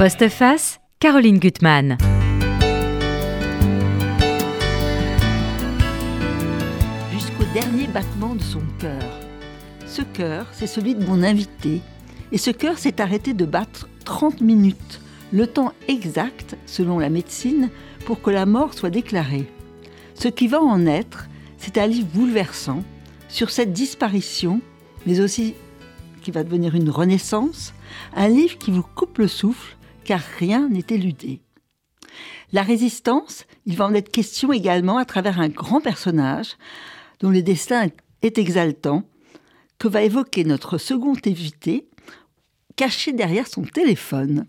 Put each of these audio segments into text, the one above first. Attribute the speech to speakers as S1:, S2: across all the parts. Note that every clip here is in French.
S1: Postface, Caroline Gutmann.
S2: Jusqu'au dernier battement de son cœur. Ce cœur, c'est celui de mon invité. Et ce cœur s'est arrêté de battre 30 minutes, le temps exact, selon la médecine, pour que la mort soit déclarée. Ce qui va en être, c'est un livre bouleversant sur cette disparition, mais aussi qui va devenir une renaissance, un livre qui vous coupe le souffle, car rien n'est éludé. La résistance, il va en être question également à travers un grand personnage dont le destin est exaltant, que va évoquer notre second invité, caché derrière son téléphone.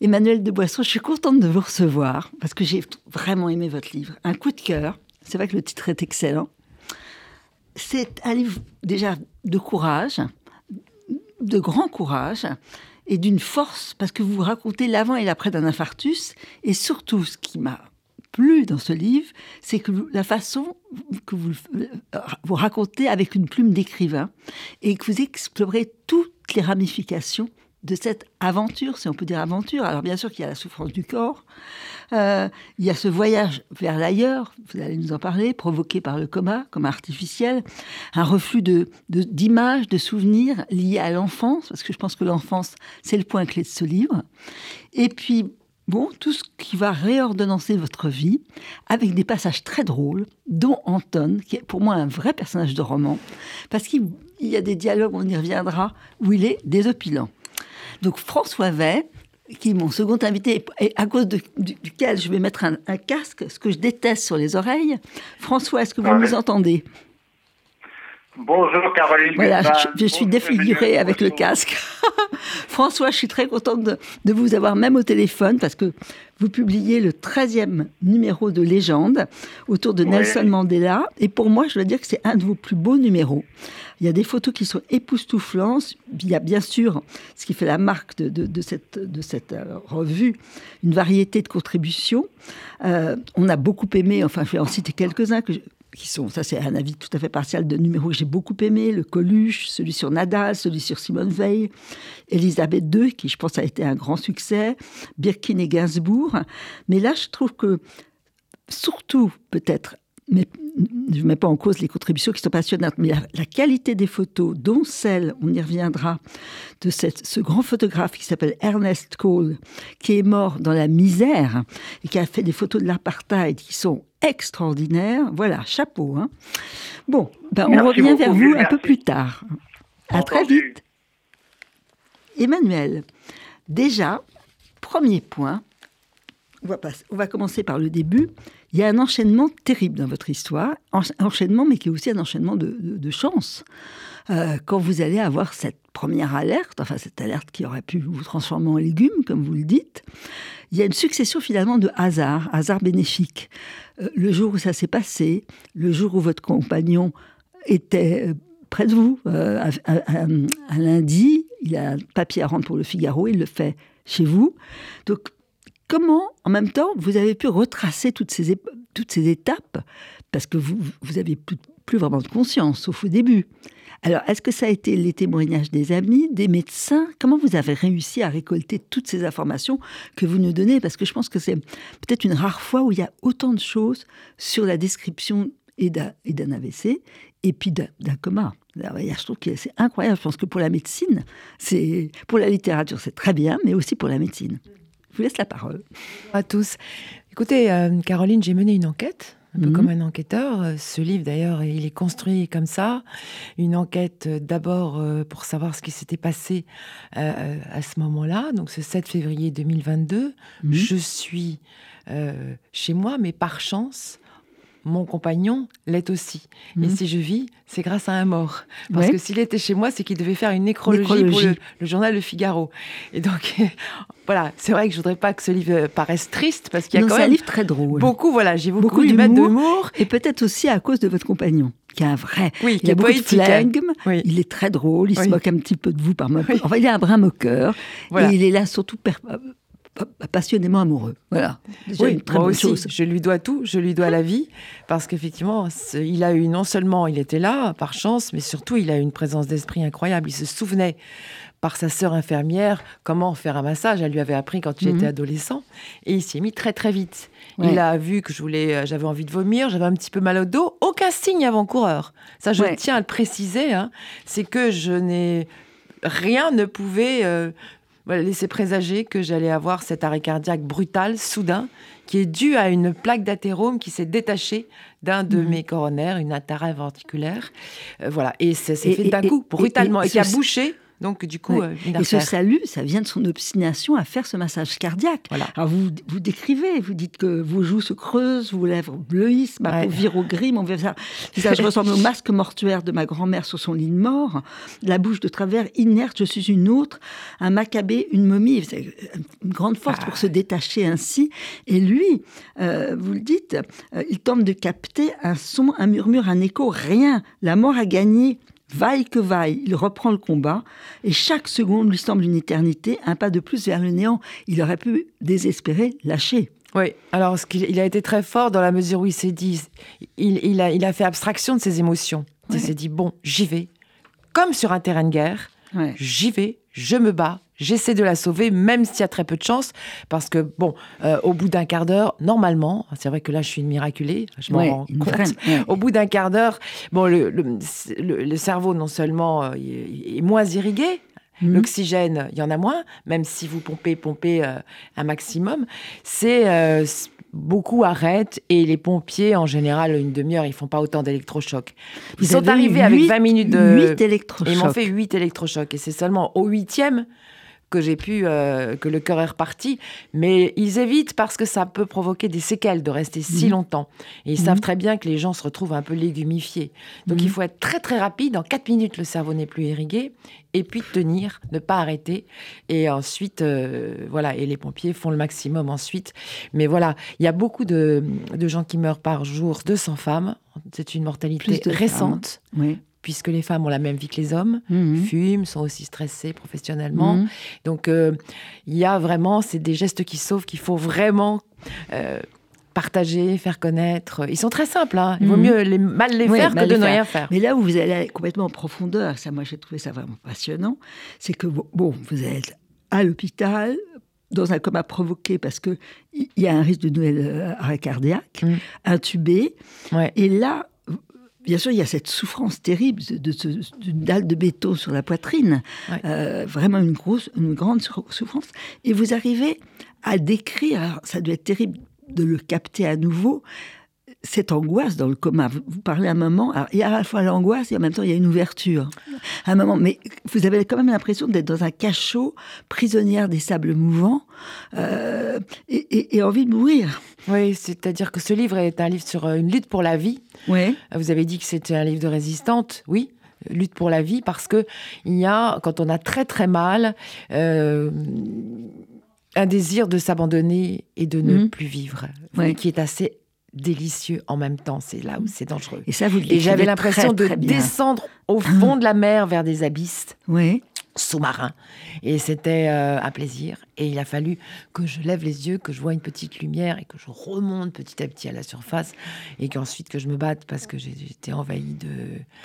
S2: Emmanuel de Boisson, je suis contente de vous recevoir parce que j'ai vraiment aimé votre livre. Un coup de cœur. C'est vrai que le titre est excellent. C'est un livre déjà de courage, de grand courage et d'une force parce que vous racontez l'avant et l'après d'un infarctus. Et surtout, ce qui m'a plu dans ce livre, c'est que la façon que vous, vous racontez avec une plume d'écrivain et que vous explorez toutes les ramifications de cette aventure, si on peut dire aventure. Alors bien sûr qu'il y a la souffrance du corps, euh, il y a ce voyage vers l'ailleurs, vous allez nous en parler, provoqué par le coma, comme artificiel, un reflux d'images, de, souvenirs liés à l'enfance, parce que je pense que l'enfance, c'est le point clé de ce livre. Et puis, bon, tout ce qui va réordonnancer votre vie, avec des passages très drôles, dont Anton, qui est pour moi un vrai personnage de roman, parce qu'il y a des dialogues, on y reviendra, où il est désopilant. Donc François Vey, qui est mon second invité, et à cause duquel je vais mettre un, casque, ce que je déteste sur les oreilles. François, est-ce que vous nous entendez?
S3: Bonjour Caroline.
S2: Voilà, je, suis défigurée avec le casque. François, je suis très contente de, de, vous avoir même au téléphone parce que vous publiez le 13e numéro de Légende autour de Nelson Mandela. Et pour moi, je dois dire que c'est un de vos plus beaux numéros. Il y a des photos qui sont époustouflantes. Il y a bien sûr ce qui fait la marque de, de, cette, de cette euh, revue, une variété de contributions. Euh, on a beaucoup aimé, enfin je vais en citer quelques-uns que qui sont, ça c'est un avis tout à fait partial de numéros que j'ai beaucoup aimé, le Coluche, celui sur Nadal, celui sur Simone Veil, Elisabeth II, qui je pense a été un grand succès, Birkin et Gainsbourg. Mais là, je trouve que, surtout peut-être mais je ne mets pas en cause les contributions qui sont passionnantes, mais la, qualité des photos, dont celle, on y reviendra, de ce grand photographe qui s'appelle Ernest Cole, qui est mort dans la misère et qui a fait des photos de l'apartheid qui sont extraordinaires. Voilà, chapeau. Hein. Bon, ben on revient vers vous un peu plus tard. À très vite. Emmanuel, déjà, premier point, on va, on va commencer par le début. Il y a un enchaînement terrible dans votre histoire, enchaînement, mais qui est aussi un enchaînement de, chance. Euh, quand vous allez avoir cette première alerte, enfin cette alerte qui aurait pu vous transformer en légumes, comme vous le dites, il y a une succession finalement de hasards, hasards bénéfiques. Euh, le jour où ça s'est passé, le jour où votre compagnon était euh, près de vous, un lundi, il a un papier à rendre pour le Figaro, il le fait chez vous. Donc comment, en même temps, vous avez pu retracer toutes ces, toutes ces étapes? Parce que vous, vous avez plus, vraiment de conscience, sauf au début. Alors, est-ce que ça a été les témoignages des amis, des médecins? Comment vous avez réussi à récolter toutes ces informations que vous nous donnez? Parce que je pense que c'est peut-être une rare fois où il y a autant de choses sur la description et d'un AVC et puis d'un coma. je trouve que c'est incroyable. Je pense que pour la médecine, c'est pour la littérature, c'est très bien, mais aussi pour la médecine. Je vous laisse la parole.
S4: À tous. Écoutez, euh, Caroline, j'ai mené une enquête un peu mhm. comme un enquêteur. Ce livre, d'ailleurs, il est construit comme ça. Une enquête euh, d'abord euh, pour savoir ce qui s'était passé à ce moment-là, donc ce 7 février 2022. Mhm. Je suis chez moi, mais par chance, mon compagnon l'est aussi. Et mhm. si je vis, c'est grâce à un mort. Parce que s'il était chez moi, c'est qu'il devait faire une nécrologie, pour le, journal Le Figaro. Et donc, voilà, c'est vrai que je voudrais pas que ce livre paraisse triste, parce qu'il y a quand même...
S2: un livre très drôle.
S4: Beaucoup, voilà, j'ai beaucoup, beaucoup d'humour.
S2: Et peut-être aussi à cause de votre compagnon qui est un vrai.
S4: Oui,
S2: il
S4: a
S2: beaucoup de flegme, il est très drôle, il se moque un petit peu de vous par moment. Enfin, il est un brin moqueur. Et il est là surtout passionnément amoureux. Voilà.
S4: oui, une très moi aussi, je lui dois tout, je lui dois la vie, parce qu'effectivement, il a eu non seulement il était là par chance, mais surtout il a eu une présence d'esprit incroyable. Il se souvenait par sa sœur infirmière comment faire un massage. Elle lui avait appris quand il était adolescent. Et il s'y est mis très très vite. Il a vu que je voulais, euh, j'avais envie de vomir, j'avais un petit peu mal au dos. Aucun signe avant-coureur. Ça, je tiens à le préciser. Hein. C'est que je n'ai rien ne pouvait euh, laisser présager que j'allais avoir cet arrêt cardiaque brutal, soudain, qui est dû à une plaque d'athérome qui s'est détachée d'un de mhm. mes coronaires, une atarax ventriculaire. Euh, voilà, et ça s'est fait d'un coup, brutalement, et, qui a bouché donc, du coup, euh,
S2: Et ce salut, ça vient de son obstination à faire ce massage cardiaque. Alors, vous, vous décrivez, vous dites que vos joues se creusent, vos lèvres bleuissent, ma peau vire au gris, mon visage ressemble au masque mortuaire de ma grand-mère sur son lit de mort, la bouche de travers inerte, je suis une autre, un macabé, une momie. C'est une grande force pour ah. se détacher ainsi. Et lui, euh, vous le dites, euh, il tente de capter un son, un murmure, un écho, rien. La mort a gagné Vaille que vaille, il reprend le combat, et chaque seconde lui semble une éternité, un pas de plus vers le néant. Il aurait pu désespérer lâcher.
S4: Oui, alors il a été très fort dans la mesure où il s'est dit, il, a, il, a, fait abstraction de ses émotions. Il s'est dit, bon, j'y vais, comme sur un terrain de guerre, j'y vais, je me bats, j'essaie de la sauver, même s'il y a très peu de chance, parce que, bon, euh, au bout d'un quart d'heure, normalement, c'est vrai que là, je suis une miraculée, je m'en rends compte, au bout d'un quart d'heure, bon, le, le, cerveau, non seulement euh, est moins irrigué, mhm. L'oxygène, il y en a moins, même si vous pompez, pompez euh, un maximum. C'est beaucoup arrêtent et les pompiers, en général, une demi-heure, ils font pas autant d'électrochocs. Ils sont arrivés avec 20 minutes de...
S2: 8 électrochocs.
S4: Ils m'ont fait 8 électrochocs. Et c'est seulement au huitième que j'ai pu, euh, que le cœur est reparti. Mais ils évitent parce que ça peut provoquer des séquelles de rester si mhm. longtemps. Et ils savent mhm. très bien que les gens se retrouvent un peu légumifiés. Donc mhm. il faut être très très rapide. En 4 minutes, le cerveau n'est plus irrigué. Et puis tenir, ne pas arrêter. Et ensuite, euh, voilà. Et les pompiers font le maximum ensuite. Mais voilà, il y a beaucoup de, de gens qui meurent par jour, 200 femmes. C'est une mortalité récente. Oui puisque les femmes ont la même vie que les hommes, mhm. fument, sont aussi stressées professionnellement. Mhm. Donc, euh, il y a vraiment, c'est des gestes qui sauvent qu'il faut vraiment euh, partager, faire connaître. Ils sont très simples, hein. il vaut mhm. mieux les, mal les faire que de ne rien faire.
S2: Mais là où vous allez complètement en profondeur, ça, moi j'ai trouvé ça vraiment passionnant, c'est que, bon, vous êtes à l'hôpital, dans un coma provoqué parce qu'il y a un risque de nouvel euh, arrêt cardiaque, intubé. Et là, Bien sûr, il y a cette souffrance terrible d'une dalle de béton sur la poitrine, euh, vraiment une grosse, une grande souffrance. Et vous arrivez à décrire, ça doit être terrible de le capter à nouveau, cette angoisse dans le coma. Vous, parlez à un moment, il y a à la fois l'angoisse et en même temps il y a une ouverture. À un moment, mais vous avez quand même l'impression d'être dans un cachot, prisonnière des sables mouvants, euh, et, envie de mourir.
S4: Oui, c'est-à-dire que ce livre est un livre sur euh, une lutte pour la vie.
S2: Oui.
S4: Vous avez dit que c'était un livre de résistante, oui lutte pour la vie parce que il y a quand on a très très mal euh, un désir de s'abandonner et de ne mmh. plus vivre, qui est assez délicieux en même temps. C'est là où c'est dangereux.
S2: Et ça, vous
S4: Et j'avais l'impression de descendre au fond de la mer vers des abysses.
S2: Oui
S4: sous-marin. Et c'était euh, un plaisir. Et il a fallu que je lève les yeux, que je vois une petite lumière et que je remonte petit à petit à la surface. Et qu'ensuite que je me batte parce que j'étais envahie de...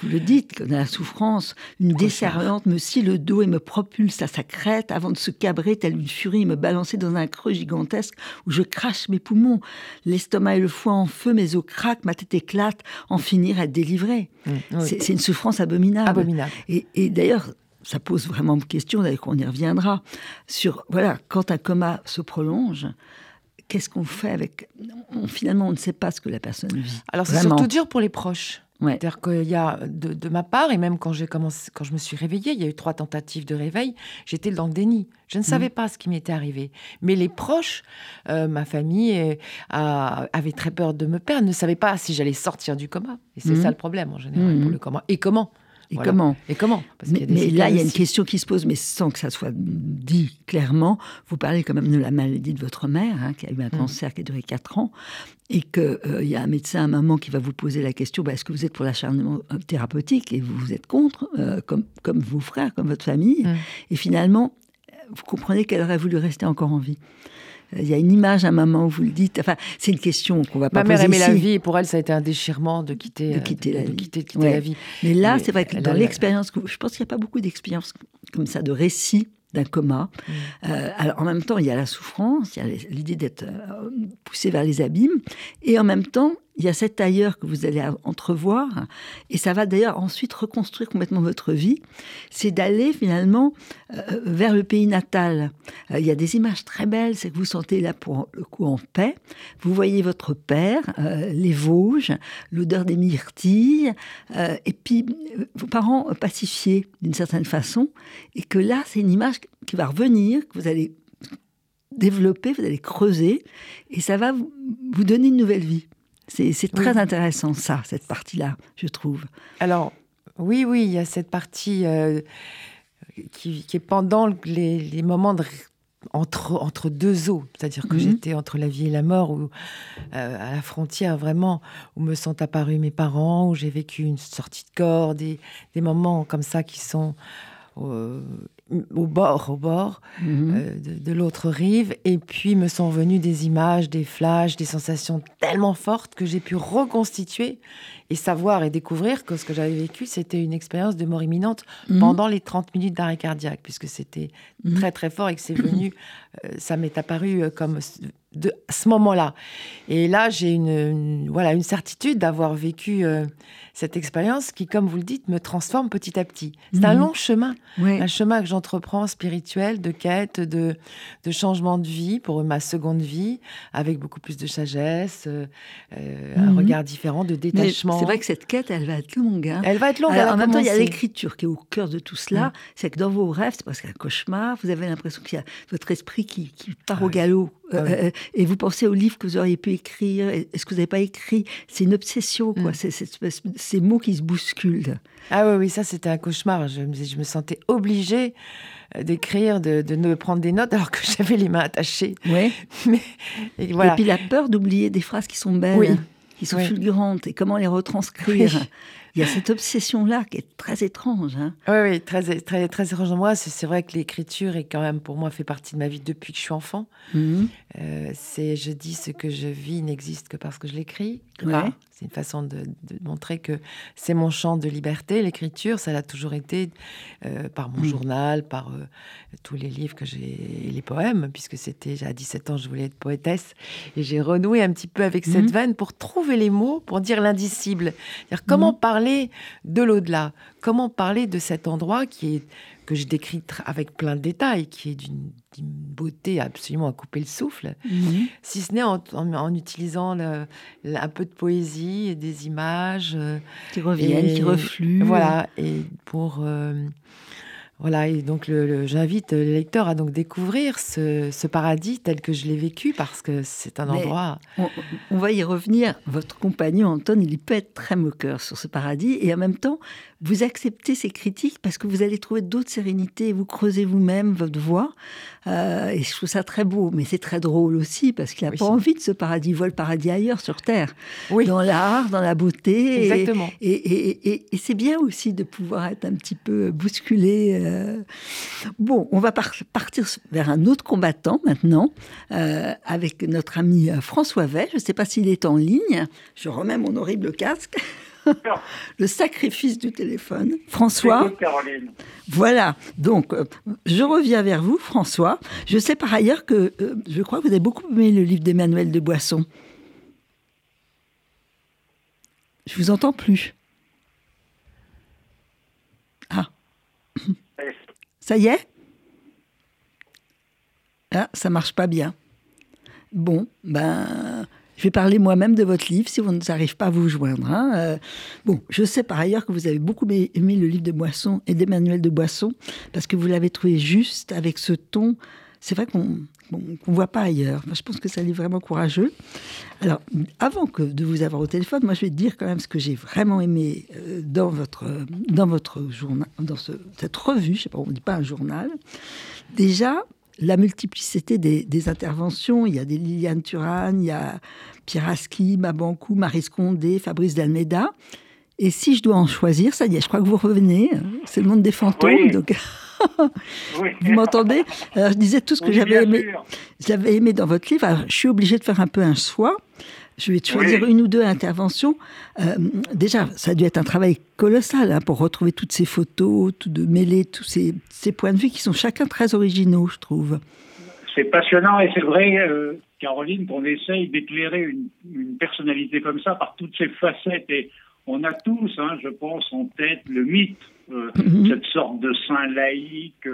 S2: Vous le dites, la souffrance, une desservante me scie le dos et me propulse à sa crête avant de se cabrer telle une furie et me balancer dans un creux gigantesque où je crache mes poumons. L'estomac et le foie en feu, mes os craquent, ma tête éclate, en finir à délivrer. Mmh, c'est une souffrance abominable.
S4: Abominable.
S2: Et, et d'ailleurs, ça pose vraiment question, d'ailleurs qu'on y reviendra, sur, voilà, quand un coma se prolonge, qu'est-ce qu'on fait avec... finalement, on ne sait pas ce que la personne vit.
S4: Alors c'est surtout dur pour les proches. C'est-à-dire qu'il y a, de, ma part, et même quand, j'ai commencé, quand je me suis réveillée, il y a eu trois tentatives de réveil, j'étais dans le déni. Je ne mmh. savais pas ce qui m'était arrivé. Mais les proches, euh, ma famille, euh, avait très peur de me perdre, ne savaient pas si j'allais sortir du coma. Et c'est mmh. ça le problème en général pour mmh. le coma. Et comment?
S2: Et comment
S4: Et comment
S2: Mais, là, il y a une question qui se pose, mais sans que ça soit dit clairement. Vous parlez quand même de la maladie de votre mère, hein, qui a eu un mm. cancer qui a duré 4 ans, et qu'il euh, y a un médecin, un moment, qui va vous poser la question bah, est-ce que vous êtes pour l'acharnement euh, thérapeutique Et vous, vous êtes contre, euh, comme, comme vos frères, comme votre famille. Mm. Et finalement, vous comprenez qu'elle aurait voulu rester encore en vie. Il y a une image à un moment où vous le dites. Enfin, c'est une question qu'on va pas
S4: Ma mère
S2: poser
S4: aimait
S2: ici.
S4: la vie et pour elle, ça a été un déchirement de quitter,
S2: De
S4: euh,
S2: quitter la vie.
S4: quitter, de quitter
S2: Ouais.
S4: la vie.
S2: Mais là, c'est vrai que dans
S4: a-
S2: l'expérience, je pense qu'il n'y a pas beaucoup d'expériences comme ça, de récits d'un coma.
S4: Mm.
S2: Euh, alors, en même temps, il y a la souffrance, il y a l'idée d'être euh, poussé vers les abîmes, et en même temps, il y a cet ailleurs que vous allez entrevoir, et ça va d'ailleurs ensuite reconstruire complètement votre vie, c'est d'aller finalement euh, vers le pays natal. Euh, il y a des images très belles, c'est que vous sentez là pour le coup en paix, vous voyez votre père, euh, les Vosges, l'odeur des myrtilles, et puis vos parents pacifiés d'une certaine façon, et que là, c'est une image qui va revenir, que vous allez développer, vous allez creuser, et ça va vous donner une nouvelle vie. C'est très
S4: Oui.
S2: intéressant, ça, cette partie-là, je trouve.
S4: Alors, oui, oui, il y a cette partie euh, qui, qui est pendant les, les moments de, entre, entre deux eaux. C'est-à-dire que
S2: Mhm.
S4: j'étais entre la vie et la mort, ou euh, à la frontière vraiment, où me sont apparus mes parents, où j'ai vécu une sortie de corps, des, des moments comme ça qui sont euh, au bord, au bord.
S2: Mhm.
S4: euh, de, de l'autre rive. Et puis me sont venues des images, des flashs, des sensations tellement fortes que j'ai pu reconstituer et savoir et découvrir que ce que j'avais vécu, c'était une expérience de mort imminente
S2: Mhm.
S4: pendant les 30 minutes d'arrêt cardiaque, puisque c'était
S2: Mhm.
S4: très très fort et que c'est venu, euh, ça m'est apparu euh, comme de ce moment-là. Et là, j'ai une, une- voilà une certitude d'avoir vécu euh, cette expérience qui, comme vous le dites, me transforme petit à petit. C'est un
S2: Mhm.
S4: long chemin un chemin que j'entreprends spirituel, de quête, de, de changement de vie pour ma seconde vie, avec beaucoup plus de sagesse, euh, un regard différent, de détachement.
S2: C'est vrai que cette quête, elle va être longue. hein.
S4: Elle va être longue.
S2: Alors, en même temps, il y a l'écriture qui est au cœur de tout cela. C'est que dans vos rêves, c'est parce qu'un cauchemar, vous avez l'impression qu'il y a votre esprit qui, qui part
S4: Ah
S2: au galop.
S4: Ah oui.
S2: Euh, et vous pensez au livre que vous auriez pu écrire. Est-ce que vous n'avez pas écrit? C'est une obsession, quoi.
S4: Mm.
S2: C'est ces mots qui se bousculent.
S4: Ah oui, oui, ça c'était un cauchemar. Je me, je me sentais obligée euh, d'écrire, de, de prendre des notes alors que j'avais les mains attachées.
S2: Ouais.
S4: Mais, et voilà.
S2: Et puis la peur d'oublier des phrases qui sont belles,
S4: Oui.
S2: Qui sont fulgurantes, et comment les retranscrire.
S4: Oui.
S2: Il y a cette obsession-là qui est très étrange. hein.
S4: Oui, oui, très, très, très étrange. Moi, c'est vrai que l'écriture est quand même, pour moi, fait partie de ma vie depuis que je suis enfant.
S2: Mhm.
S4: Euh, c'est je dis ce que je vis n'existe que parce que je l'écris.
S2: Ouais.
S4: C'est une façon de, de montrer que c'est mon champ de liberté. L'écriture, ça l'a toujours été euh, par mon
S2: Mm.
S4: journal, par euh, tous les livres que j'ai, et les poèmes, puisque c'était à 17 ans, je voulais être poétesse. Et j'ai renoué un petit peu avec cette
S2: Mm.
S4: veine pour trouver les mots, pour dire l'indicible. C'est-à-dire comment
S2: Mm.
S4: parler de l'au-delà, comment parler de cet endroit qui est que je décris avec plein de détails, qui est d'une beauté absolument à couper le souffle
S2: Mhm.
S4: si ce n'est en, en- en utilisant le- le- un peu de poésie et des images. euh,
S2: Qui reviennent,
S4: Et-
S2: qui refluent.
S4: Voilà, et pour. euh, voilà, et donc le- le- j'invite les lecteurs à donc découvrir ce, ce paradis tel que je l'ai vécu parce que c'est un
S2: Mais-
S4: endroit.
S2: On, on va y revenir. Votre compagnon, Anton, il peut être très moqueur sur ce paradis. Et en même temps, vous acceptez ces critiques parce que vous allez trouver d'autres sérénités. Vous creusez vous-même votre voix. Euh, et je trouve ça très beau. Mais c'est très drôle aussi parce qu'il n'a
S4: Oui.
S2: pas envie de ce paradis. Il voit le paradis ailleurs, sur Terre.
S4: Oui,
S2: Dans l'art, dans la beauté. Et-
S4: exactement.
S2: Et, et- et- et c'est bien aussi de pouvoir être un petit peu bousculé. euh. Bon, on va par- partir vers un autre combattant maintenant, euh, avec notre ami euh, François Vey. Je ne sais pas s'il est en ligne. Je remets mon horrible casque. Le sacrifice du téléphone. François,
S3: Caroline.
S2: voilà. Donc, euh, je reviens vers vous, François. Je sais par ailleurs que euh, je crois que vous avez beaucoup aimé le livre d'Emmanuel de Boisson. Je vous entends plus. Ah, ça y est? Ah, ça marche pas bien. Bon, ben, je vais parler moi-même de votre livre si vous n'arrivez pas à vous joindre. hein. Euh, bon, je sais par ailleurs que vous avez beaucoup aimé le livre de Boisson et d'Emmanuel de Boisson parce que vous l'avez trouvé juste avec ce ton. C'est vrai qu'on qu'on voit pas ailleurs. Je pense que un livre vraiment courageux. Alors, avant que de vous avoir au téléphone, moi, je vais dire quand même ce que j'ai vraiment aimé euh, dans votre dans votre journal, dans ce- cette revue. Je sais pas, on dit pas un journal. Déjà, la multiplicité des, des interventions. Il y a des Liliane Turane, il y a Pierre Aski, Mabankou, Marie Scondé, Fabrice Dalmeda. Et si je dois en choisir, ça y est, je crois que vous revenez. hein. C'est le monde des fantômes.
S3: Oui.
S2: Donc, Vous m'entendez? Je disais tout ce que j'avais aimé, j'avais aimé dans votre livre. je suis obligée de faire un peu un choix. Je vais choisir une ou deux interventions. Euh, déjà, ça a dû être un travail colossal hein, pour retrouver toutes ces photos, tout de mêler tous ces, ces, points de vue qui sont chacun très originaux, je trouve.
S3: C'est passionnant et c'est vrai, euh, Caroline, qu'on essaye d'éclairer une, une, personnalité comme ça par toutes ses facettes. Et on a tous, hein, je pense, en tête le mythe, euh, mhm. cette sorte de saint laïque,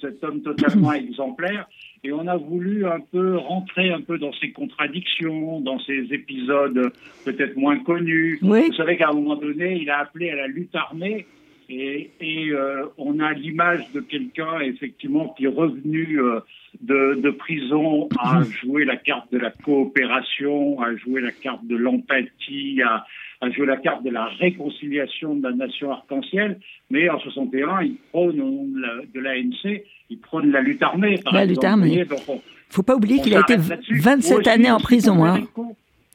S3: cet homme totalement exemplaire. Et on a voulu un peu rentrer un peu dans ces contradictions, dans ces épisodes peut-être moins connus. Vous savez qu'à un moment donné, il a appelé à la lutte armée. Et, et euh, on a l'image de quelqu'un effectivement qui est revenu euh, de, de, prison à jouer la carte de la coopération, à jouer la carte de l'empathie, à, à, jouer la carte de la réconciliation de la nation arc-en-ciel. Mais en 61, il prône de l'ANC il prône la lutte armée.
S2: la lutte armée. Il ne faut pas oublier qu'il a été 27 années en prison. Hein.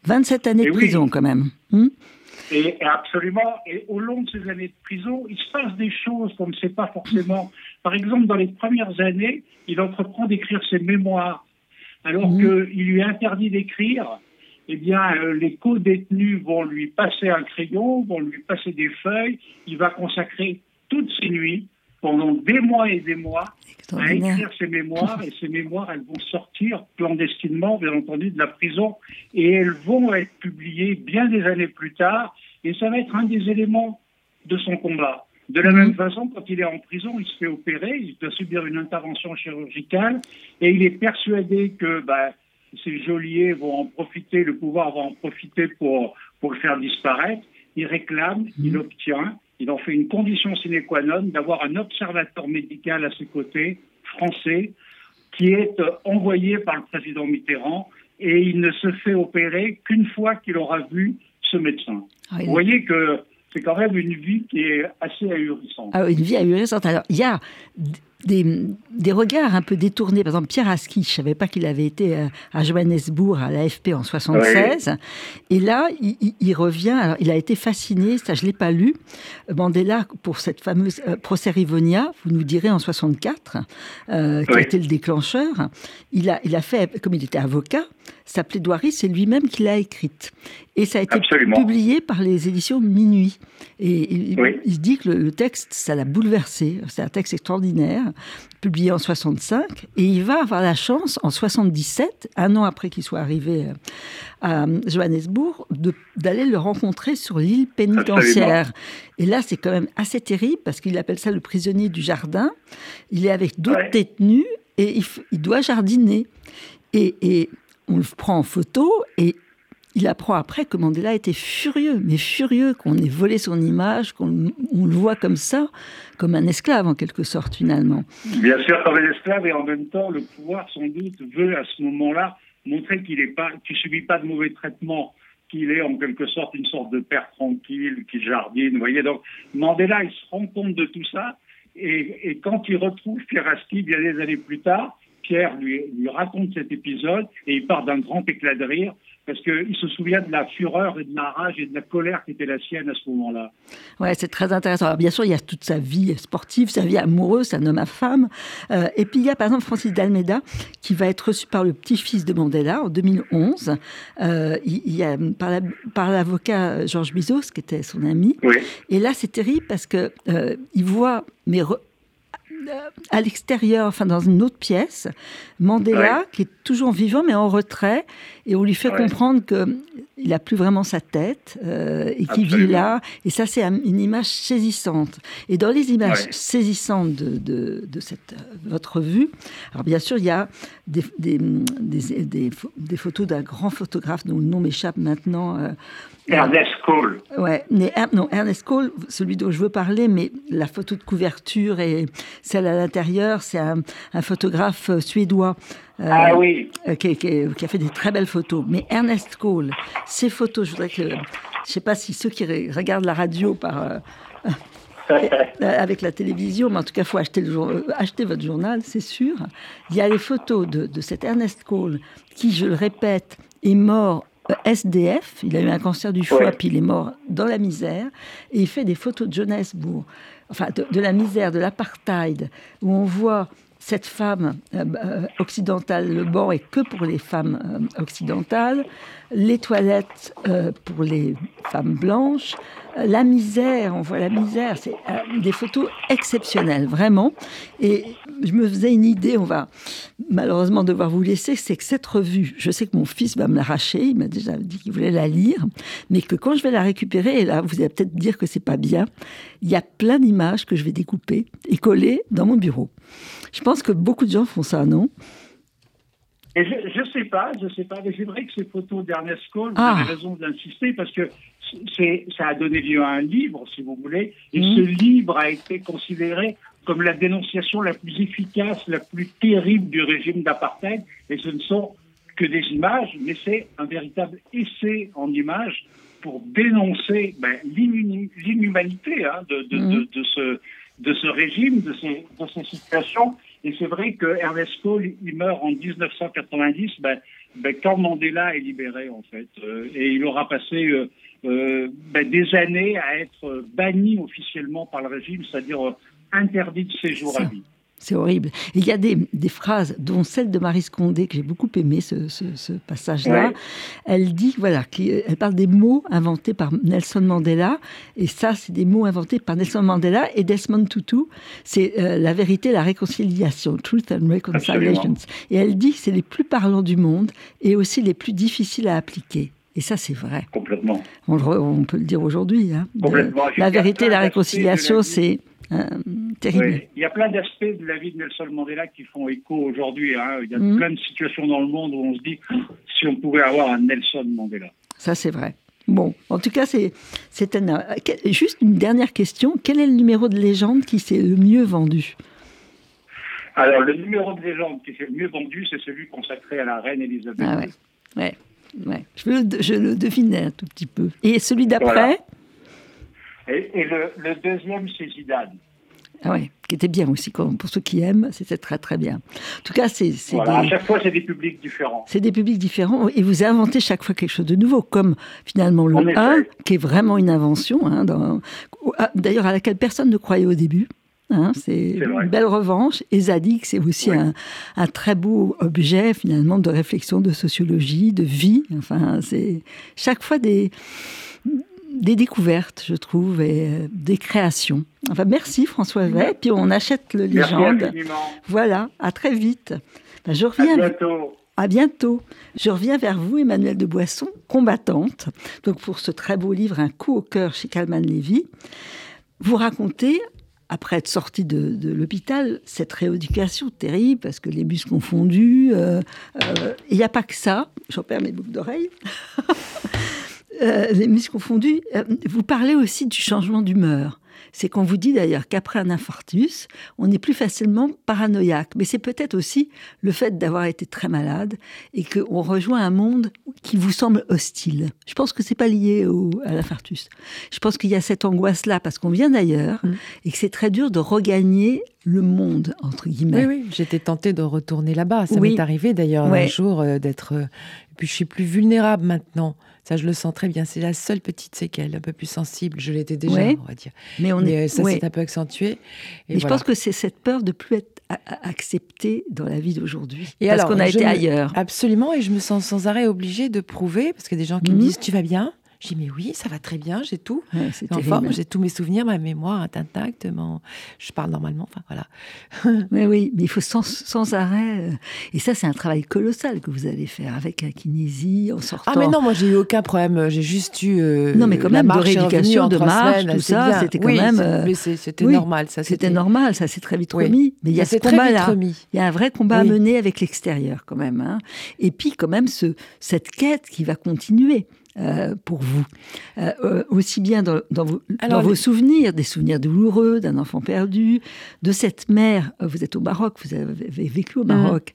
S2: 27 années de prison quand même.
S3: Hmm? Et, absolument. Et au long de ces années de prison, il se passe des choses qu'on ne sait pas forcément. Par exemple, dans les premières années, il entreprend d'écrire ses mémoires, alors hmm. qu'il lui est interdit d'écrire. Eh bien, euh, les co-détenus vont lui passer un crayon, vont lui passer des feuilles. Il va consacrer toutes ses nuits pendant des mois et des mois à écrire ses mémoires et ces mémoires, elles vont sortir clandestinement, bien entendu, de la prison et elles vont être publiées bien des années plus tard et ça va être un des éléments de son combat. De la mhm. même façon, quand il est en prison, il se fait opérer, il doit subir une intervention chirurgicale et il est persuadé que bah, ses geôliers vont en profiter, le pouvoir va en profiter pour, pour le faire disparaître. Il réclame, il mhm. obtient il en fait une condition sine qua non d'avoir un observateur médical à ses côtés, français, qui est euh, envoyé par le président Mitterrand et il ne se fait opérer qu'une fois qu'il aura vu ce médecin. Ah Vous voyez que c'est quand même une vie qui est assez ahurissante.
S2: Ah, une vie ahurissante. Alors, il y a des, regards un peu détournés. Par exemple, Pierre Aski, je ne savais pas qu'il avait été euh, à Johannesburg, à l'AFP en 76. Et là, il, revient. Alors, il a été fasciné, ça je ne l'ai pas lu. Mandela, pour cette fameuse euh, procès Rivonia, vous nous direz en 64, euh, qui a été le déclencheur. Il a, il a fait, comme il était avocat, sa plaidoirie, c'est lui-même qui l'a écrite. Et ça a été publié par les éditions Minuit. Et il, se dit que le, texte, ça l'a bouleversé. C'est un texte extraordinaire, publié en 65. Et il va avoir la chance, en 77, un an après qu'il soit arrivé euh, à Johannesburg, d'aller le rencontrer sur l'île pénitentiaire. Et là, c'est quand même assez terrible parce qu'il appelle ça le prisonnier du jardin. Il est avec d'autres détenus et il, doit jardiner. Et, et on le prend en photo et il apprend après que Mandela était furieux, mais furieux qu'on ait volé son image, qu'on le voit comme ça, comme un esclave en quelque sorte finalement.
S3: Bien sûr, comme un esclave et en même temps, le pouvoir sans doute veut à ce moment-là montrer qu'il ne pas, subit pas de mauvais traitements, qu'il est en quelque sorte une sorte de père tranquille qui jardine. Vous voyez, donc Mandela, il se rend compte de tout ça et, quand il retrouve Pieraski bien des années plus tard, Pierre lui raconte cet épisode et il part d'un grand éclat de rire parce qu'il se souvient de la fureur et de la rage et de la colère qui était la sienne à ce moment-là.
S2: Ouais, c'est très intéressant. Alors, bien sûr, il y a toute sa vie sportive, sa vie amoureuse, un homme à femme. Euh, et puis, il y a par exemple Francis d'Almeida qui va être reçu par le petit-fils de Mandela en 2011. Euh, il, y a par l'avocat Georges Bizos, qui était son ami. Et là, c'est terrible parce que euh, il voit mais à l'extérieur, enfin dans une autre pièce, Mandela, qui est toujours vivant mais en retrait, et on lui fait comprendre qu'il n'a plus vraiment sa tête euh, et qu'il vit là. Et ça, c'est une image saisissante. Et dans les images saisissantes de, de, cette, votre revue, alors bien sûr, il y a des, des, des, photos d'un grand photographe dont le nom m'échappe maintenant.
S3: Euh, Ernest Cole.
S2: Ouais, mais, non, Ernest Cole, celui dont je veux parler, mais la photo de couverture et celle à l'intérieur, c'est un, un, photographe suédois.
S3: Euh, ah oui.
S2: Euh, qui, a fait des très belles photos. Mais Ernest Cole, ces photos, je voudrais que. Je ne sais pas si ceux qui regardent la radio par. Euh, avec la télévision, mais en tout cas, il faut acheter, le, acheter votre journal, c'est sûr. Il y a les photos de, de cet Ernest Cole, qui, je le répète, est mort SDF. Il a eu un cancer du foie, puis il est mort dans la misère. Et il fait des photos de Johannesburg enfin de, la misère, de l'apartheid, où on voit cette femme euh, euh, occidentale, le banc est que pour les femmes euh, occidentales, les toilettes pour les femmes blanches, la misère, on voit la misère, c'est des photos exceptionnelles, vraiment. Et je me faisais une idée, on va malheureusement devoir vous laisser, c'est que cette revue, je sais que mon fils va me l'arracher, il m'a déjà dit qu'il voulait la lire, mais que quand je vais la récupérer, et là vous allez peut-être dire que c'est pas bien, il y a plein d'images que je vais découper et coller dans mon bureau. Je pense que beaucoup de gens font ça, non?
S3: Et je ne sais pas, je sais pas, mais c'est vrai que ces photos d'Ernest Cole, vous avez ah. raison d'insister, parce que ça a donné lieu à un livre, si vous voulez, et mmh. ce livre a été considéré comme la dénonciation la plus efficace, la plus terrible du régime d'apartheid, et ce ne sont que des images, mais c'est un véritable essai en images pour dénoncer ben, l'inhumanité hein, de, de, mmh. de, de, ce, de ce régime, de ces, de ces situations. Et c'est vrai que Ernest Cole, il meurt en 1990, ben, ben, quand Mandela est libéré, en fait. Euh, et il aura passé euh, euh, ben, des années à être banni officiellement par le régime, c'est-à-dire interdit de séjour à vie.
S2: C'est horrible. il y a des, phrases, dont celle de Marie Scondé, que j'ai beaucoup aimé, ce, passage-là. Elle dit, voilà, elle parle des mots inventés par Nelson Mandela. Et ça, c'est des mots inventés par Nelson Mandela et Desmond Tutu. C'est euh, la vérité, la réconciliation, Truth and Reconciliation. Et elle dit que c'est les plus parlants du monde et aussi les plus difficiles à appliquer. Et ça, c'est vrai.
S3: Complètement.
S2: On, peut le dire aujourd'hui. Hein. La vérité, la réconciliation, c'est euh.
S3: Il y a plein d'aspects de la vie de Nelson Mandela qui font écho aujourd'hui. Hein. Il y a mm. plein de situations dans le monde où on se dit si on pouvait avoir un Nelson Mandela.
S2: Ça, c'est vrai. Bon, en tout cas, c'est un... juste une dernière question. Quel est le numéro de légende qui s'est le mieux vendu?
S3: Alors, le numéro de légende qui s'est le mieux vendu, c'est celui consacré à la reine Elisabeth.
S2: Ah ouais, ouais, ouais. Je, le, je le devinais un tout petit peu. Et celui d'après?
S3: Et, le, deuxième, c'est Zidane.
S2: Ah ouais, qui était bien aussi. Pour ceux qui aiment, c'était très très bien. En tout cas, c'est.
S3: Voilà, À chaque fois, c'est des publics différents.
S2: C'est des publics différents. Et vous inventez chaque fois quelque chose de nouveau, comme finalement le 1, qui est vraiment une invention, hein, d'ailleurs à laquelle personne ne croyait au début. Hein, c'est une belle revanche. Et Zadig, c'est aussi un, un, très beau objet finalement de réflexion, de sociologie, de vie. Enfin, c'est chaque fois des des découvertes, je trouve, et euh, des créations. Enfin, merci François Vey. Puis on achète le Légende. Voilà, à très vite. Ben, je reviens.
S3: À bientôt.
S2: À bientôt. Je reviens vers vous, Emmanuel de Boisson, combattante. Donc pour ce très beau livre, Un coup au cœur chez Calman Lévy, vous racontez après être sorti de, l'hôpital, cette rééducation terrible, parce que les bus confondus, euh, euh, il n'y a pas que ça, j'en perds mes boucles d'oreilles, euh, les muscles confondus, euh, vous parlez aussi du changement d'humeur. C'est qu'on vous dit d'ailleurs qu'après un infarctus, on est plus facilement paranoïaque. Mais c'est peut-être aussi le fait d'avoir été très malade et qu'on rejoint un monde qui vous semble hostile. Je pense que c'est pas lié au, à l'infarctus. Je pense qu'il y a cette angoisse-là parce qu'on vient d'ailleurs mmh. et que c'est très dur de regagner le monde, entre guillemets.
S4: Oui, oui, j'étais tentée de retourner là-bas. Ça m'est arrivé d'ailleurs un jour euh, d'être... puis je suis plus vulnérable maintenant. Ça, je le sens très bien. C'est la seule petite séquelle, un peu plus sensible. Je l'étais déjà, on va dire. Mais, on est, euh, ça s'est un peu accentué.
S2: Et, je pense que c'est cette peur de plus être accepté dans la vie d'aujourd'hui. Et parce qu'on a été ailleurs.
S4: Absolument. Et je me sens sans arrêt obligée de prouver, parce qu'il y a des gens qui me mhm. disent Tu vas bien? Je dis, mais oui, ça va très bien, j'ai tout. enfin, j'ai tous mes souvenirs, ma mémoire est intacte, je parle normalement, enfin voilà.
S2: mais oui, mais il faut sans, sans arrêt. Euh, et ça, c'est un travail colossal que vous allez faire avec la kinésie, en sortant.
S4: Ah, mais non, moi, j'ai eu aucun problème, j'ai juste eu. Euh,
S2: non, mais quand même, de rééducation, de marche, tout ça, c'était quand même.
S4: Euh, c'était normal, ça.
S2: C'était normal, ça s'est très vite remis. Mais il y a ce combat-là. Il y a un vrai combat à mener avec l'extérieur, quand même. Hein. Et puis, quand même, ce, cette quête qui va continuer. Euh, pour vous euh, euh, Aussi bien dans, vos, souvenirs, des souvenirs douloureux d'un enfant perdu, de cette mère, vous êtes au Maroc, vous avez vécu au Maroc,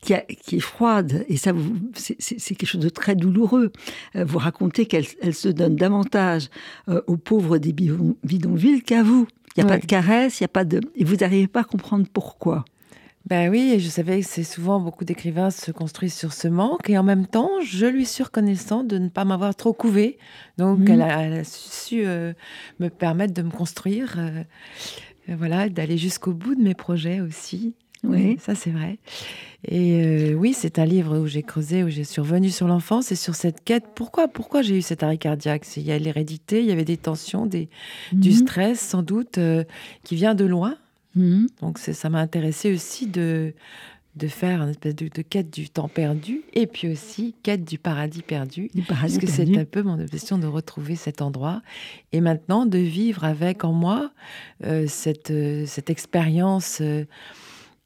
S2: qui, est froide, et ça, c'est quelque chose de très douloureux. vous racontez qu'elle se donne davantage aux pauvres des bidonvilles qu'à vous. Il n'y a pas de caresse, il y a pas de... Et vous n'arrivez pas à comprendre pourquoi.
S4: Ben oui, et je savais que c'est souvent beaucoup d'écrivains se construisent sur ce manque, et en même temps, je lui suis reconnaissant de ne pas m'avoir trop couvé. Donc,
S2: Mhm.
S4: elle, a, elle a su euh, me permettre de me construire, euh, euh, voilà, d'aller jusqu'au bout de mes projets aussi.
S2: Oui.
S4: ça c'est vrai. Et euh, oui, c'est un livre où j'ai creusé, où j'ai survenu sur l'enfance et sur cette quête. Pourquoi, pourquoi j'ai eu cet arrêt cardiaque? C'est- Il y a l'hérédité, il y avait des tensions, des, du
S2: Mhm.
S4: stress sans doute, qui vient de loin.
S2: Mhm.
S4: Donc ça m'a intéressé aussi de, de faire une espèce de, de quête du temps perdu et puis aussi quête du paradis perdu.
S2: Du paradis
S4: Parce que c'est un peu mon obsession de retrouver cet endroit et maintenant de vivre avec en moi euh, cette, euh, cette expérience euh,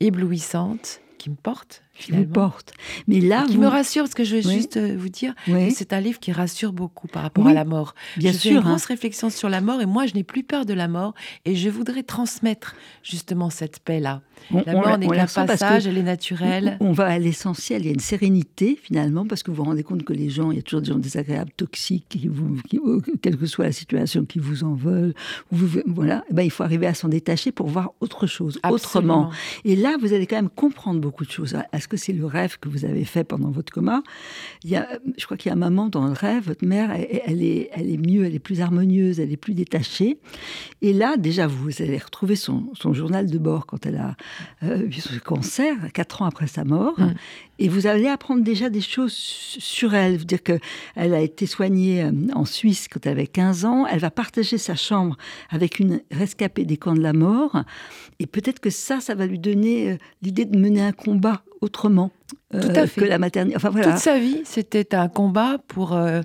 S4: éblouissante qui me porte
S2: qui vous porte. Mais là,
S4: qui
S2: vous...
S4: me rassure, parce que je vais
S2: Oui.
S4: juste euh, vous dire
S2: Oui,
S4: c'est un livre qui rassure beaucoup par rapport
S2: Oui,
S4: à la mort.
S2: bien
S4: je fais
S2: sûr.
S4: une
S2: hein.
S4: grosse réflexion sur la mort et moi, je n'ai plus peur de la mort et je voudrais transmettre justement cette paix-là.
S2: On-
S4: La mort n'est qu'un passage, elle est naturelle.
S2: On on va à l'essentiel, il y a une sérénité finalement, parce que vous vous rendez compte que les gens, il y a toujours des gens désagréables, toxiques, qui vous, qui- euh, quelle que soit la situation, qui vous en veulent. vous- voilà, Eh ben, il faut arriver à s'en détacher pour voir autre chose, autrement. Et là, vous allez quand même comprendre beaucoup de choses. Est-ce que c'est le rêve que vous avez fait pendant votre coma il y a, Je crois qu'il y a un moment dans le rêve, votre mère, elle, est, elle est mieux, elle est plus harmonieuse, elle est plus détachée. Et là, déjà, vous allez retrouver son, journal de bord quand elle a euh, eu ce cancer, quatre ans après sa mort.
S4: Mm.
S2: Et vous allez apprendre déjà des choses sur elle. Vous dire que elle a été soignée euh, en Suisse quand elle avait 15 ans. Elle va partager sa chambre avec une rescapée des camps de la mort. Et peut-être que ça, ça va lui donner euh, l'idée de mener un combat autrement euh,
S4: Tout à fait.
S2: que la maternité. Enfin voilà.
S4: Toute sa vie, c'était un combat pour, euh,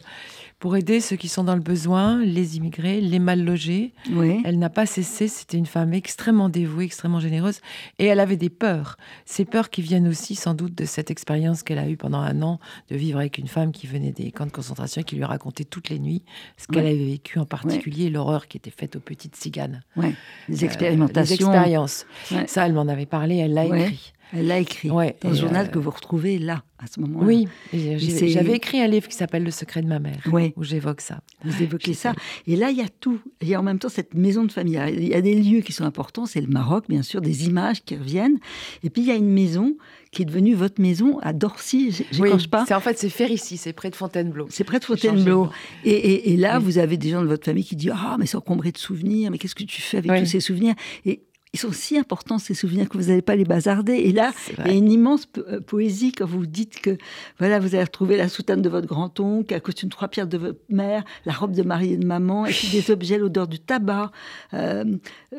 S4: pour aider ceux qui sont dans le besoin, les immigrés, les mal logés.
S2: Oui.
S4: Elle n'a pas cessé, c'était une femme extrêmement dévouée, extrêmement généreuse, et elle avait des peurs. Ces peurs qui viennent aussi sans doute de cette expérience qu'elle a eue pendant un an, de vivre avec une femme qui venait des camps de concentration et qui lui racontait toutes les nuits ce qu'elle avait vécu, en particulier l'horreur qui était faite aux petites ciganes.
S2: Ouais. Les
S4: Euh,
S2: expérimentations.
S4: les expériences. Ça, elle m'en avait parlé, elle l'a écrit.
S2: Elle l'a écrit
S4: Ouais,
S2: dans le journal
S4: euh,
S2: que vous retrouvez là, à ce moment-là.
S4: Oui, j'avais écrit un livre qui s'appelle Le secret de ma mère,
S2: Ouais.
S4: où j'évoque ça.
S2: Vous évoquez ça. Et là, il y a tout. Il y a en même temps cette maison de famille. Il y a des lieux qui sont importants. C'est le Maroc, bien sûr, des images qui reviennent. Et puis, il y a une maison qui est devenue votre maison à Dorcy. J'écorche pas.
S4: c'est en fait c'est Férissi, c'est près de Fontainebleau.
S2: C'est près de Fontainebleau. Et, et- et là,
S4: Oui.
S2: vous avez des gens de votre famille qui disent Ah, mais c'est encombré de souvenirs. Mais qu'est-ce que tu fais avec
S4: Oui.
S2: tous ces souvenirs? Et ils sont si importants, ces souvenirs, que vous n'allez pas les bazarder. Et là, il y a une immense po- euh, poésie quand vous dites que voilà, vous avez retrouvé la soutane de votre grand-oncle, la costume trois pierres de votre mère, la robe de mariée de maman, et puis des objets, l'odeur du tabac. Euh,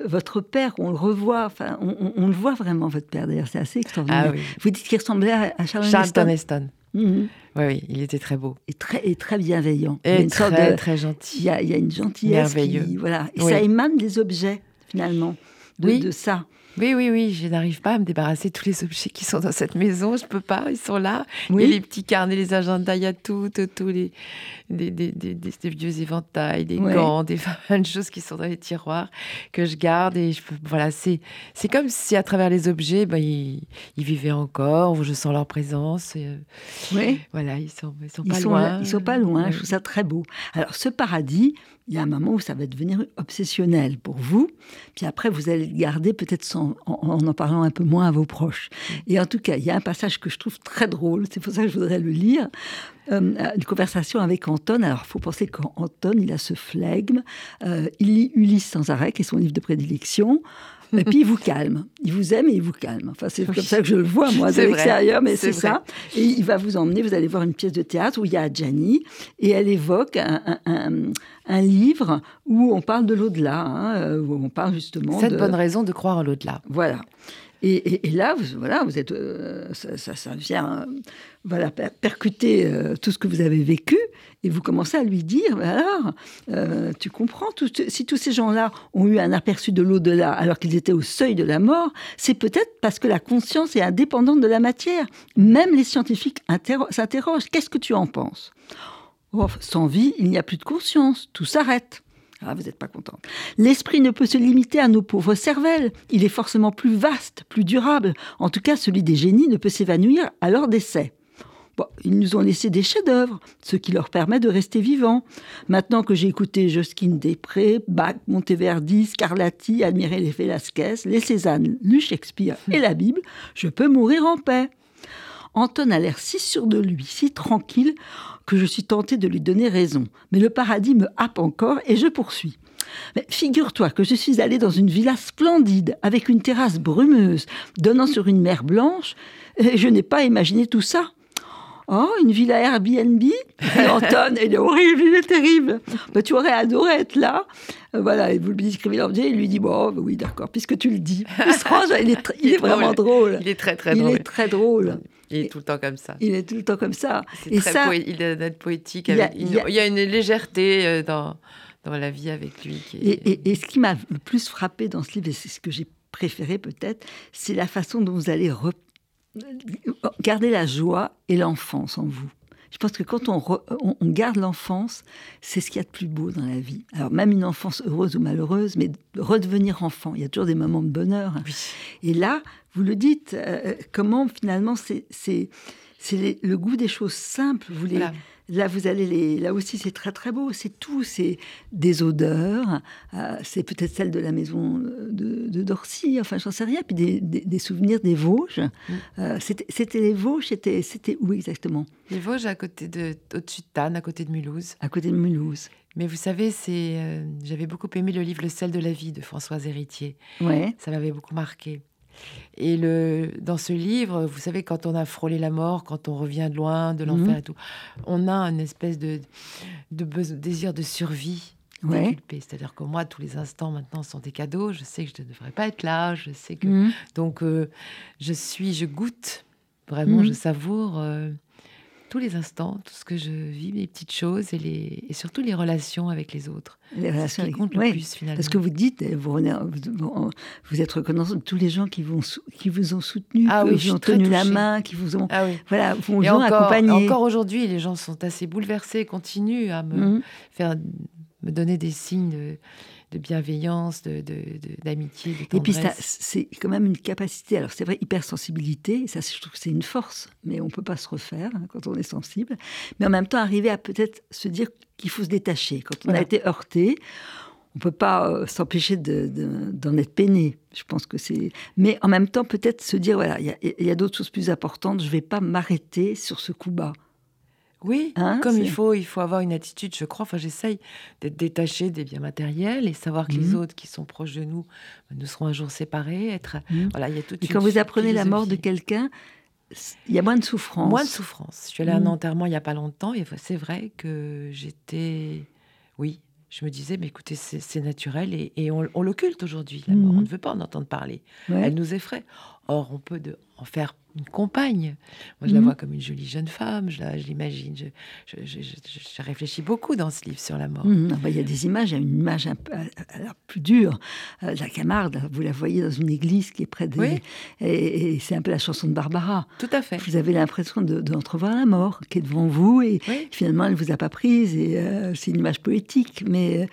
S2: votre père, on le revoit, enfin, on, on- on le voit vraiment, votre père, d'ailleurs, c'est assez extraordinaire.
S4: Ah oui.
S2: Vous dites qu'il ressemblait à, Charles,
S4: Charlton
S2: Heston. Mhm.
S4: Oui, oui, il était très beau.
S2: Et, très, et très bienveillant. Il y a une sorte
S4: très,
S2: de-
S4: très
S2: il
S4: gentil.
S2: y a, il y a une gentillesse.
S4: Merveilleux.
S2: Qui, voilà. Et
S4: Oui.
S2: ça émane des objets, finalement, de,
S4: Oui.
S2: de ça.
S4: Oui, oui, oui, je n'arrive pas à me débarrasser de tous les objets qui sont dans cette maison. Je peux pas, ils sont là.
S2: Oui.
S4: Et les petits carnets, les agendas, il y a tout, tout, tous les des, des, des- des- des vieux éventails, des
S2: Ouais.
S4: gants, des plein de choses qui sont dans les tiroirs que je garde. Et je peux, voilà, c'est c'est comme si à travers les objets, ben, ils, ils vivaient encore. Je sens leur présence. et, euh,
S2: Oui.
S4: voilà, ils sont, ils sont
S2: Ils
S4: pas
S2: sont,
S4: loin.
S2: là- ils sont pas loin,
S4: Ouais.
S2: je trouve ça très beau. Alors, ce paradis, il y a un moment où ça va devenir obsessionnel pour vous. Puis après, vous allez le garder peut-être sans- en, en en parlant un peu moins à vos proches. Et en tout cas, il y a un passage que je trouve très drôle, c'est pour ça que je voudrais le lire. Euh, une conversation avec Anton. Alors, il faut penser qu'Anton, il a ce flegme. Euh, il lit Ulysse sans arrêt, qui est son livre de prédilection. Et puis il vous calme, il vous aime et il vous calme. Enfin, c'est
S4: Oui.
S2: comme ça que je le vois moi de l'extérieur, mais c'est ça. Et il va vous emmener, vous allez voir une pièce de théâtre où il y a Gianni et elle évoque un, un- un- un livre où on parle de l'au-delà, hein, euh, où on parle justement
S4: Cette
S2: de...
S4: bonne raison de croire en l'au-delà.
S2: Voilà. Et, et- et là, vous, voilà, vous êtes, euh, ça, ça- ça vient euh, voilà, per- percuter euh, tout ce que vous avez vécu, et vous commencez à lui dire, Mais alors, tu comprends, tout- si tous ces gens-là ont eu un aperçu de l'au-delà alors qu'ils étaient au seuil de la mort, c'est peut-être parce que la conscience est indépendante de la matière. Même les scientifiques interro- s'interrogent, qu'est-ce que tu en penses? Sans vie, il n'y a plus de conscience, tout s'arrête. Ah, vous n'êtes pas contente. L'esprit ne peut se limiter à nos pauvres cervelles. Il est forcément plus vaste, plus durable. En tout cas, celui des génies ne peut s'évanouir à leur décès. Ils nous ont laissé des chefs-d'œuvre, ce qui leur permet de rester vivants. Maintenant que j'ai écouté Josquin Després, Bach, Monteverdi, Scarlatti, admiré les Velasquez, les Cézanne, lu Shakespeare et la Bible, je peux mourir en paix. Anton a l'air si sûr de lui, si tranquille, que je suis tentée de lui donner raison. Mais le paradis me happe encore et je poursuis. Mais figure-toi que je suis allée dans une villa splendide, avec une terrasse brumeuse, donnant sur une mer blanche, et je n'ai pas imaginé tout ça. Oh, une villa Airbnb? Et Anton, elle est horrible, il est terrible. Bah, tu aurais adoré être là. Euh, voilà, et vous lui décrivez l'objet, il lui dit Bon, oui, d'accord, puisque tu le dis. Il, se range, il est, il vraiment drôle.
S4: Il est très très
S2: Il
S4: drôle.
S2: est très drôle.
S4: Il est tout le temps comme ça.
S2: Il est tout le temps comme ça. Et
S4: très
S2: ça,
S4: il est d'être poétique.
S2: il y a-
S4: avec-
S2: il
S4: il,
S2: y a-
S4: il y a une légèreté euh, dans, dans la vie avec lui. Qui est...
S2: Et, et- et ce qui m'a le plus frappé dans ce livre, et c'est ce que j'ai préféré peut-être, c'est la façon dont vous allez re- garder la joie et l'enfance en vous. Je pense que quand on, re- on- on garde l'enfance, c'est ce qu'il y a de plus beau dans la vie. Alors même une enfance heureuse ou malheureuse, mais de redevenir enfant, il y a toujours des moments de bonheur.
S4: Oui.
S2: Et là, vous le dites, euh, comment finalement c'est le goût des choses simples. Vous les,
S4: Voilà.
S2: Là, vous allez les. Là aussi, c'est très très beau. C'est tout. C'est des odeurs. euh, c'est peut-être celle de la maison de, de Dorcy. Enfin, j'en sais rien. Puis des, des- des souvenirs des Vosges. Euh, c'était c'était les Vosges. C'était c'était où exactement?
S4: Les Vosges, à côté de, au-dessus de Tannes, à côté de Mulhouse.
S2: À côté de Mulhouse.
S4: Mais vous savez, c'est, euh, j'avais beaucoup aimé le livre Le sel de la vie de Françoise Héritier.
S2: Ouais.
S4: Ça m'avait beaucoup marqué. Et le, dans ce livre, vous savez, quand on a frôlé la mort, quand on revient de loin, de l'enfer
S2: Mhm.
S4: et tout, on a une espèce de, de désir de survie
S2: Ouais.
S4: C'est-à-dire que moi, tous les instants maintenant sont des cadeaux. Je sais que je ne devrais pas être là. Je sais que
S2: Mhm.
S4: donc euh, je suis, je goûte vraiment,
S2: Mhm.
S4: je savoure euh, tous les instants, tout ce que je vis, les petites choses et, les, et surtout les relations avec les autres.
S2: Les
S4: C'est ce
S2: relations
S4: qui
S2: avec-
S4: compte le plus finalement.
S2: Parce que vous dites, vous, êtes reconnaissant de tous les gens qui, vont, qui vous ont soutenu,
S4: Ah
S2: qui
S4: oui,
S2: vous ont tenu la main, qui vous ont,
S4: ah oui.
S2: voilà, vous
S4: Et
S2: ont
S4: encore,
S2: accompagné.
S4: encore aujourd'hui, les gens sont assez bouleversés, continuent à me
S2: Mhm.
S4: faire, me donner des signes de, de bienveillance, de, de- de- d'amitié, de,
S2: Et puis, c'est quand même une capacité. Alors, c'est vrai, hypersensibilité, ça, je trouve que c'est une force, mais on peut pas se refaire hein, quand on est sensible. Mais en même temps, arriver à peut-être se dire qu'il faut se détacher. Quand on
S4: Voilà.
S2: a été heurté, on peut pas euh, s'empêcher de- de- d'en être peiné. Je pense que c'est. Mais en même temps, peut-être se dire voilà, il y a, il y a d'autres choses plus importantes. Je vais pas m'arrêter sur ce coup bas.
S4: Oui,
S2: Hein,
S4: comme il faut, il faut avoir une attitude, je crois. Enfin, j'essaye d'être détaché des biens matériels et savoir que les
S2: Mhm.
S4: autres qui sont proches de nous ben, nous seront un jour séparés. Être,
S2: Mhm.
S4: voilà, il y a toute
S2: Et
S4: une
S2: quand vous apprenez la mort de quelqu'un, il y a moins de souffrance.
S4: Moins de souffrance. Je suis allée à un
S2: Mhm.
S4: enterrement il n'y a pas longtemps et c'est vrai que j'étais. Oui, je me disais, mais écoutez, c'est naturel et, et on, on l'occulte aujourd'hui, la mort. On ne veut pas en entendre parler.
S2: Ouais.
S4: Elle nous effraie. Or, on peut de- en faire une compagne. Moi, je la
S2: Mhm.
S4: vois comme une jolie jeune femme, je l'imagine. Je, je, je- je- je réfléchis beaucoup dans ce livre sur la mort.
S2: Mhm. Ah bah, Il y a des images, il y a une image un peu euh, alors, plus dure. Euh, la Camarde, vous la voyez dans une église qui est près des.
S4: Oui.
S2: Et, et c'est un peu la chanson de Barbara.
S4: Tout à fait.
S2: Vous avez l'impression de- d'entrevoir la mort qui est devant vous et
S4: Oui.
S2: finalement elle vous a pas prise et euh, c'est une image poétique. Mais euh,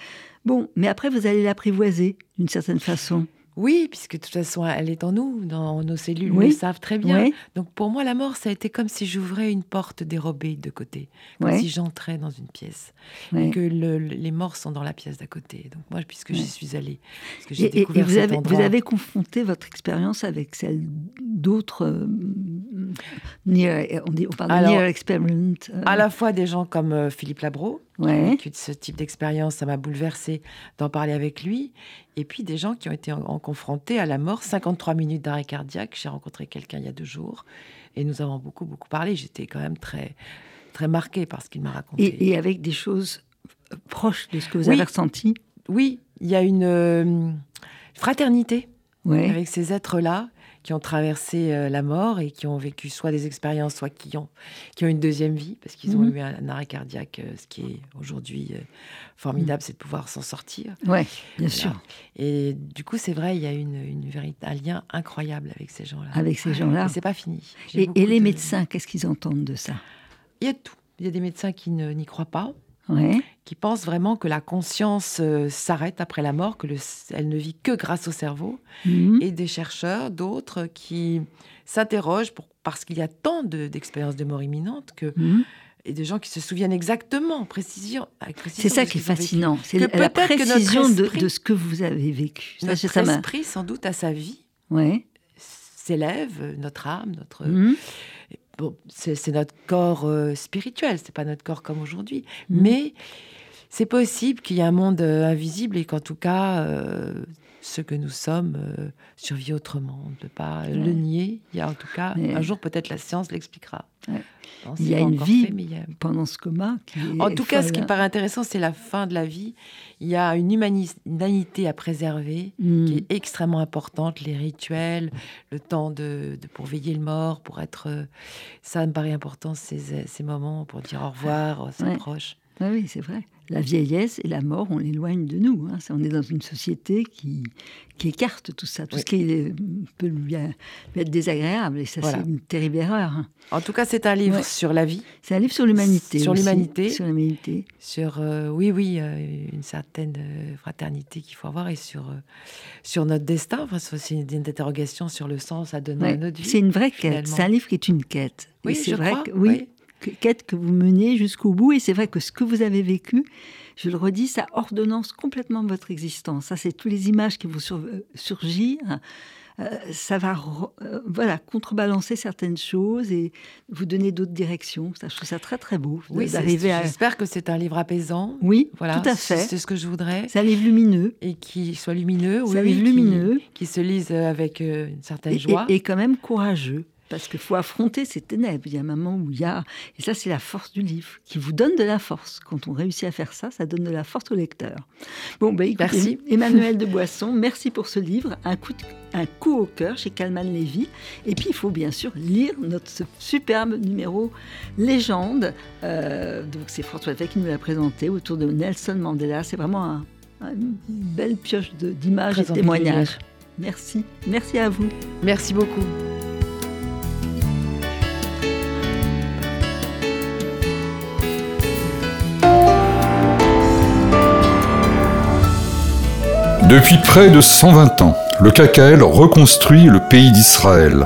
S2: bon, mais après vous allez l'apprivoiser d'une certaine façon.
S4: Oui, puisque de toute façon, elle est en nous, dans nos cellules,
S2: Oui.
S4: nous le savent très bien. Donc pour moi, la mort, ça a été comme si j'ouvrais une porte dérobée de côté, comme si j'entrais dans une pièce, et que le- le- les morts sont dans la pièce d'à côté. Donc moi, puisque j'y suis allée, parce que j'ai
S2: Et, et-
S4: découvert
S2: vous,
S4: cet
S2: avez,
S4: endroit.
S2: vous avez confronté votre expérience avec celle d'autres euh, near, on, dit, on parle de near experiment. euh,
S4: À la fois des gens comme euh, Philippe Labro,
S2: Ouais.
S4: vécu de ce type d'expérience, ça m'a bouleversée d'en parler avec lui. Et puis des gens qui ont été en, en confrontés à la mort, 53 minutes d'arrêt cardiaque. J'ai rencontré quelqu'un il y a deux jours et nous avons beaucoup, beaucoup parlé. J'étais quand même très, très marquée par ce qu'il m'a raconté.
S2: et, et avec des choses proches de ce que vous
S4: Oui.
S2: avez ressenti?
S4: Oui, il y a une euh, fraternité
S2: Ouais.
S4: avec ces êtres-là qui ont traversé euh, la mort et qui ont vécu soit des expériences, soit qui ont, qui ont une deuxième vie, parce qu'ils ont
S2: Mhm.
S4: eu un, arrêt cardiaque. euh, ce qui est aujourd'hui euh, formidable, c'est de pouvoir s'en sortir.
S2: Ouais, bien
S4: Voilà.
S2: sûr.
S4: Et du coup, c'est vrai, il y a une, une vérit- un lien incroyable avec ces gens-là.
S2: Avec ces gens-là.
S4: Et c'est pas fini.
S2: Et, les
S4: de-
S2: médecins, qu'est-ce qu'ils entendent de ça?
S4: Il y a tout. Il y a des médecins qui n'y croient pas,
S2: Ouais.
S4: Qui pensent vraiment que la conscience euh, s'arrête après la mort, que le, elle ne vit que grâce au cerveau.
S2: Mhm.
S4: et des chercheurs, d'autres qui s'interrogent parce qu'il y a tant d'expériences de, mort imminente que.
S2: Mhm.
S4: Et des gens qui se souviennent exactement, précision.
S2: C'est ça qui est fascinant. C'est la
S4: que
S2: précision de, ce que vous avez vécu. Ça,
S4: Notre
S2: ça
S4: esprit, sans doute, à sa vie,
S2: Ouais.
S4: s'élève, notre âme, notre.
S2: Mhm.
S4: Bon, c'est notre corps euh, spirituel, c'est pas notre corps comme aujourd'hui. Mais c'est possible qu'il y ait un monde euh, invisible et qu'en tout cas, euh, ce que nous sommes euh, survit autrement. On ne peut pas
S2: Ouais.
S4: le nier. Il y a en tout cas,
S2: Mais-
S4: un jour peut-être la science l'expliquera.
S2: Ouais. Il y a une vie
S4: fait, mais il y a-
S2: Pendant ce coma. qui
S4: En tout cas, ce qui me paraît intéressant, c'est la fin de la vie. Il y a une humani- humanité à préserver
S2: Mhm.
S4: qui est extrêmement importante, les rituels, le temps de, de- pour veiller le mort, pour être... euh, ça me paraît important, ces, ces moments pour dire au revoir à ses
S2: Ouais.
S4: proches.
S2: Oui, oui, c'est vrai. La vieillesse et la mort, on l'éloigne de nous. hein. On est dans une société qui, qui écarte tout ça. Tout
S4: Oui.
S2: ce qui est- peut lui, être désagréable. Et ça,
S4: Voilà.
S2: c'est une terrible erreur. hein.
S4: En tout cas, c'est un livre
S2: Ouais.
S4: sur la vie,
S2: C'est un livre sur l'humanité.
S4: Sur l'humanité.
S2: Sur l'humanité.
S4: sur, euh, oui, oui, euh, une certaine euh, fraternité qu'il faut avoir et sur, euh, sur notre destin. Enfin, c'est aussi une, une interrogation sur le sens à donner
S2: Ouais.
S4: à notre vie.
S2: C'est une vraie quête. C'est un livre qui est une quête.
S4: Oui,
S2: c'est vrai
S4: crois,
S2: que, oui,
S4: oui.
S2: Quête que vous menez jusqu'au bout. Et c'est vrai que ce que vous avez vécu, je le redis, ça ordonnance complètement votre existence. Ça, c'est toutes les images qui vont euh, surgir. Euh, ça va euh, voilà, contrebalancer certaines choses et vous donner d'autres directions. Ça, je trouve ça très très beau
S4: Oui,
S2: d'arriver à...
S4: j'espère que c'est un livre apaisant.
S2: Oui,
S4: Voilà,
S2: tout à fait.
S4: C'est ce que je voudrais.
S2: C'est un livre lumineux.
S4: Et qui soit lumineux, oui,
S2: un livre
S4: qui-
S2: lumineux
S4: Qui, se lise euh, avec une certaine
S2: et,
S4: joie.
S2: et- et quand même courageux. Parce qu'il faut affronter ces ténèbres. Il y a un moment où il y a... Et ça, c'est la force du livre, qui vous donne de la force. Quand on réussit à faire ça, ça donne de la force au lecteur. Bon, ben, écoutez,
S4: Merci.
S2: Emmanuel de Boisson, merci pour ce livre. Un coup, de- un coup au cœur chez Calman Lévy. Et puis, il faut bien sûr lire notre superbe numéro Légende. Euh, donc, c'est François Fay qui nous l'a présenté autour de Nelson Mandela. C'est vraiment un- un- une belle pioche d'images et de témoignages. Merci. Merci à vous.
S4: Merci beaucoup.
S5: Depuis près de 120 ans, le KKL reconstruit le pays d'Israël.